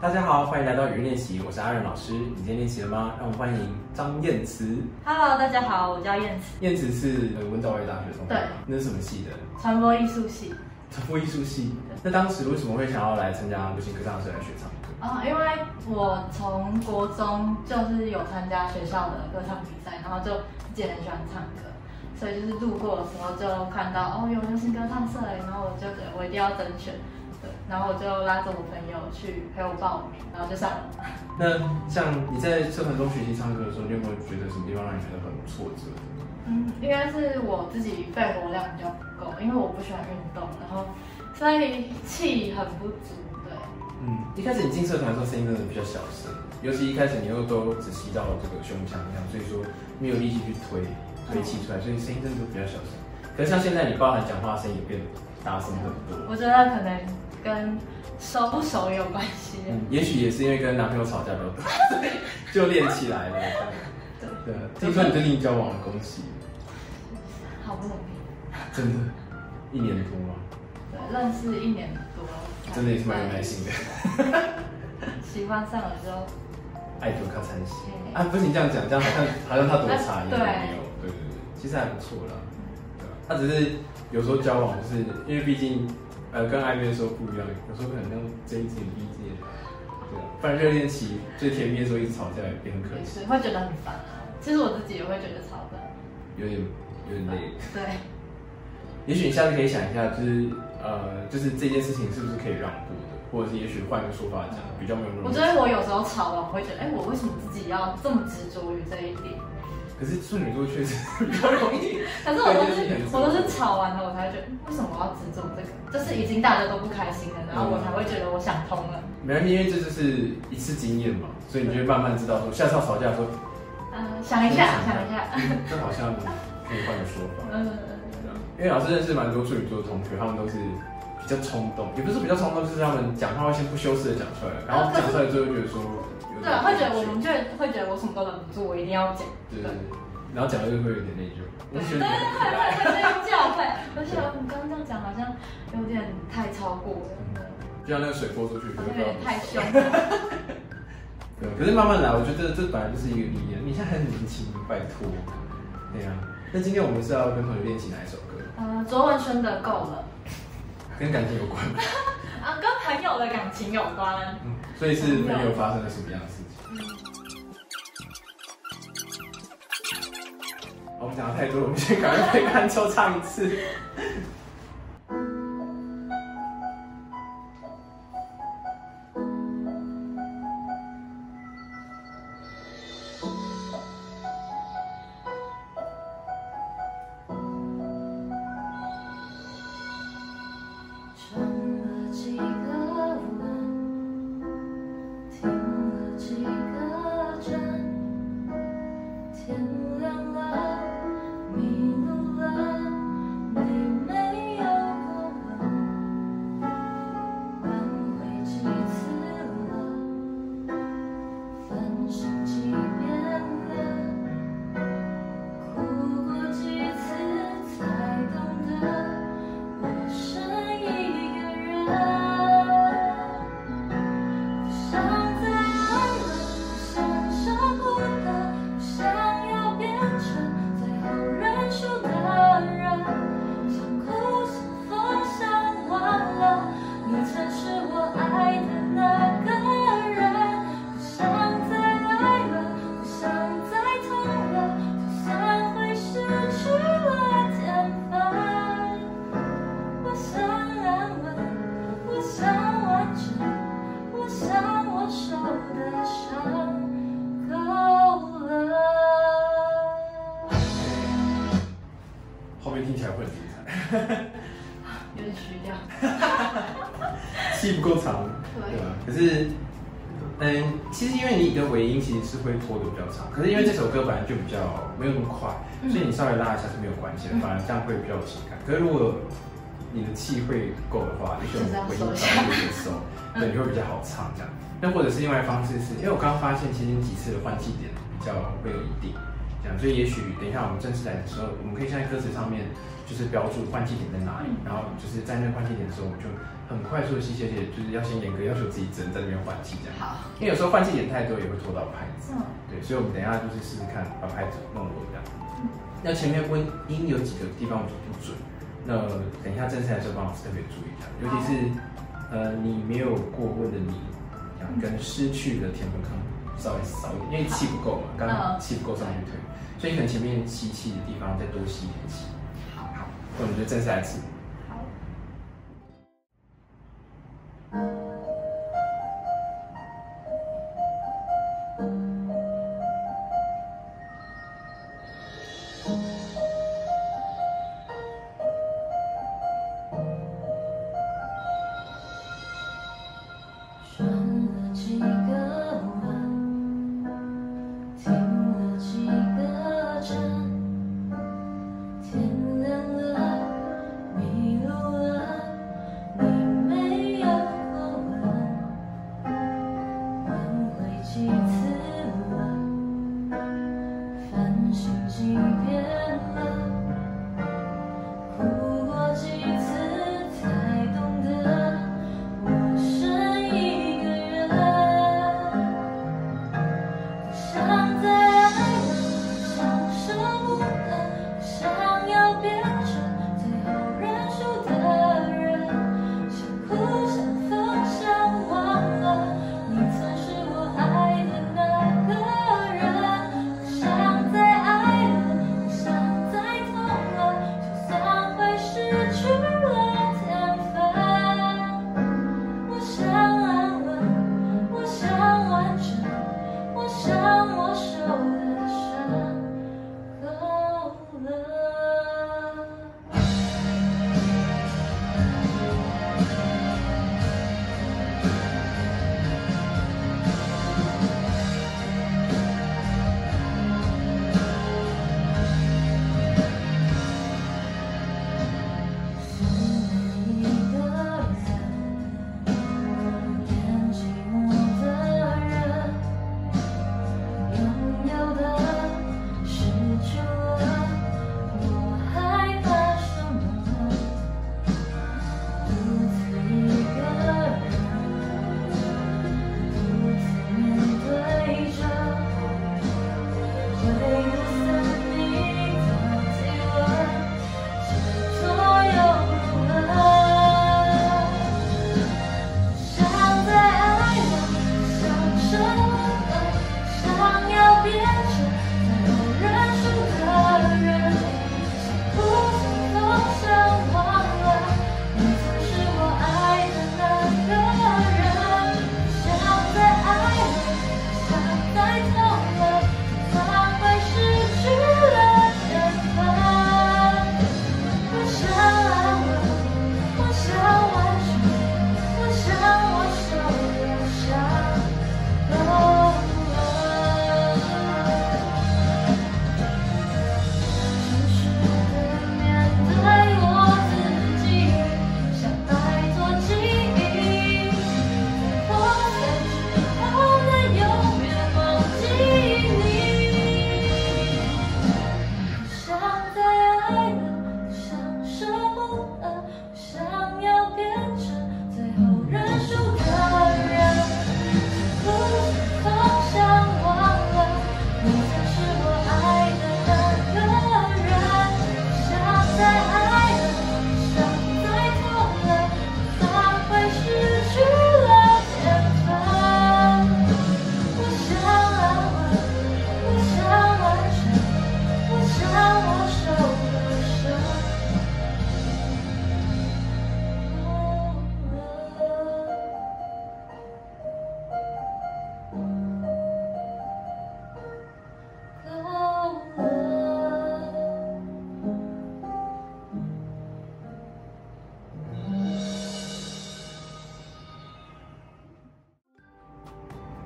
大家好，欢迎来到语音练习，我是阿任老师。你今天练习了吗？让我们欢迎张燕慈。Hello，大家好，我叫燕慈，燕慈是呃文藻外大学同学对，那是什么系的？传播艺术系。传播艺术系。那当时为什么会想要来参加流行歌唱社来学唱歌？啊、因为我从国中就是有参加学校的歌唱比赛，然后就自己很喜欢唱歌，所以就是路过的时候就看到哦有流行歌唱社哎，然后我就觉得我一定要甄选，对，然后我就拉着我朋友去陪我报名，然后就上了。那像你在社团中学习唱歌的时候，你有没有觉得什么地方让你觉得很挫折？嗯，应该是我自己肺活量比较不够，因为我不喜欢运动，然后所以气很不足，对。嗯，一开始你进社团的时候声音真的比较小声，尤其一开始你又都只吸到这个胸腔这样，所以说没有力气去推推气出来，所以声音真的都比较小声。可是像现在你包含讲话声音也变大声很多。我觉得可能跟熟不熟也有关系。嗯，也许也是因为跟男朋友吵架比较多，所 以就练起来了。对，对，听说你最近交往了，恭喜！好不容易。真的，一年多吗？对，认识一年多，真的也是蛮有耐心的，喜欢上了之后，爱多靠参戏嘿啊！不是你这样讲，这样好像好像他多差一样，对没有，对对对，其实还不错啦。他只是有时候交往，就是因为毕竟呃跟暧昧的时候不一样，有时候可能要睁一只眼闭一只眼，对啊，不然热恋期最甜蜜的时候一直吵架也很可也惜，是会觉得很烦啊。其实我自己也会觉得吵的。有点有点累。对，也许你下次可以想一下，就是呃，就是这件事情是不是可以让步的，或者是也许换个说法讲，比较没有那么。我觉得我有时候吵完，我会觉得，哎，我为什么自己要这么执着于这一点？可是处女座确实比较容易。可是我都是我都是吵完了，我才会觉得，为什么我要执着这个？就是已经大家都不开心了，然后我才会觉得我想通了。没关系，因为这就是一次经验嘛，所以你就会慢慢知道说，下次要吵架的时候，嗯，想一下，想一下。嗯这好像可以换个说法。嗯，嗯嗯因为老师认识蛮多处女座的同学，他们都是比较冲动，也不是比较冲动，就是他们讲话会先不修饰的讲出来，然后讲出来之后就觉得说对啊，会觉得我们就会觉得我什么都忍不住，我一定要讲。对对对，然后讲了就会有点内疚，我对对觉得对会会会教会，而且我们刚刚这样讲好像有点太超过了，就像那个水泼出去，有点太凶。对，可是慢慢来，我觉得这本来就是一个历练。你现在还很年轻，拜托。对啊，那今天我们是要跟同学练习哪一首歌？呃，卓文萱的够了跟感情有关吗？啊，跟朋友的感情有关。嗯，所以是朋友发生了什么样的事情？好我们讲的太多，我们先赶快被看抽唱一次。其实因为你的尾音其实是会拖的比较长，可是因为这首歌本来就比较没有那么快，嗯所以你稍微拉一下是没有关系的，嗯反而这样会比较有情感。可是如果你的气会够的话，你就尾音稍微有点收，对，你会比较好唱这样。那或者是另外一方式是，因为我刚刚发现其实你几次的换气点比较会有一定，这样，所以也许等一下我们正式来的时候，我们可以在歌词上面就是标注换气点在哪里，然后就是在那个换气点的时候，我们就很快速的吸气，而且就是要先严格要求自己只能在那边换气这样。好，因为有时候换气点太多也会拖到拍子。嗯，对，所以我们等一下就是试试看把拍子弄稳这样。嗯那前面温音有几个地方我就不准，那等一下正式来的时候帮老师特别注意一下，尤其是呃你没有过温的你，这样跟失去的甜分可能稍微少一点，因为气不够嘛，刚刚气不够上去推，所以可能前面吸气的地方再多吸一点气。那我们就正式来吃。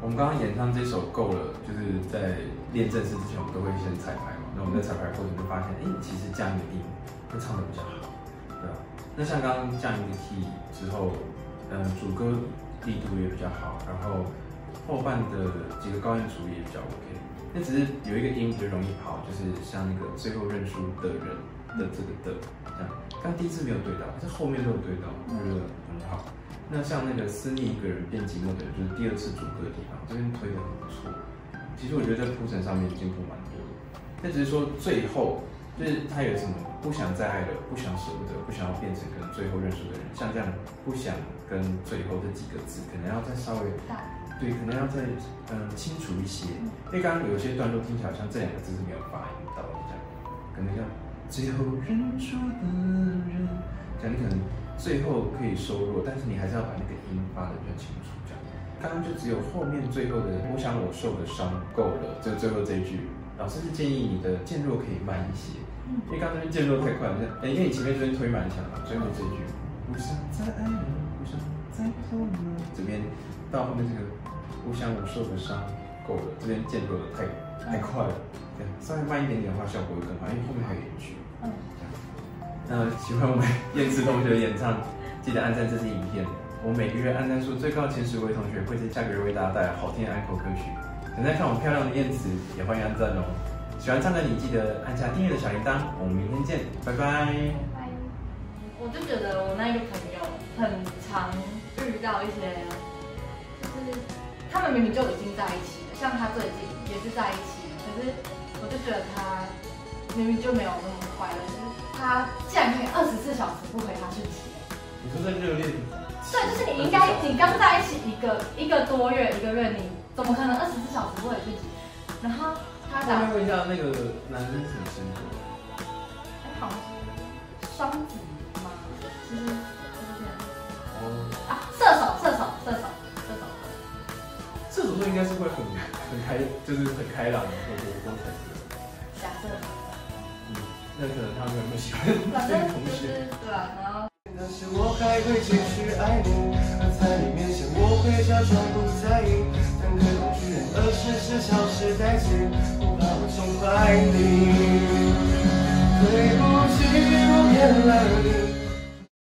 我们刚刚演唱这首够了，就是在练正式之前，我们都会先彩排嘛。那我们在彩排过程就发现，哎、其实降一个音会唱的比较好，对吧？那像刚刚降一个 key 之后，嗯、主歌力度也比较好，然后后半的几个高音处理也比较 OK。那只是有一个音比较容易跑，就是像那个最后认输的人的这个的这样，刚第一次没有对到，但是后面都有对到，我觉得很好。那像那个思念一个人变寂寞的人，就是第二次主歌的地方，这边推的很不错。其实我觉得在铺陈上面进步蛮多的，但只是说最后就是他有什么不想再爱了，不想舍不得，不想要变成跟最后认识的人，像这样不想跟最后这几个字，可能要再稍微大对，可能要再嗯清楚一些，因为刚刚有些段落听起来好像这两个字是没有发音到的，这样可能要最后认出的人，这样你可能最后可以收弱，但是你还是要把那个音发的比较清楚，这样。刚刚就只有后面最后的我想我受的伤够了，就最后这一句，老师是建议你的渐弱可以慢一些，因为刚刚那边渐弱太快了，那因为你前面这边推蛮强嘛，最后这一句不想再爱了，不想再痛了，这边到后面这个我想我受的伤够了，这边渐弱的太太快了，对，稍微慢一点点的话效果会更好，因为后面还有一句。嗯，那喜欢我们燕子同学的演唱，记得按赞这支影片。我每个月按赞数最高前十位同学会在下个月为大家带来好听的安口歌曲。等待看我漂亮的燕子，也欢迎按赞哦。喜欢唱的你记得按下订阅的小铃铛。我们明天见，拜拜。我就觉得我那一个朋友很常遇到一些，就是他们明明就已经在一起了，像他最近也是在一起，可是我就觉得他明明就没有那么快乐，他竟然可以二十四小时不回他讯息。你说在热恋？对，就是你应该，你刚在一起一个一个多月，一个月，你怎么可能二十四小时不回讯息？然后他打，下面问一下那个男生什么星座？哎，好像是双子吗？其实射手，射手，射手，射手。射手座应该是会很很开，就是很开朗的，或者多才的。假设，嗯，那可能他们有喜欢。的同学那些我还会继续爱你在你面前我会假装不在意但可时消失殆尽不怕我崇拜你对不起我骗了你。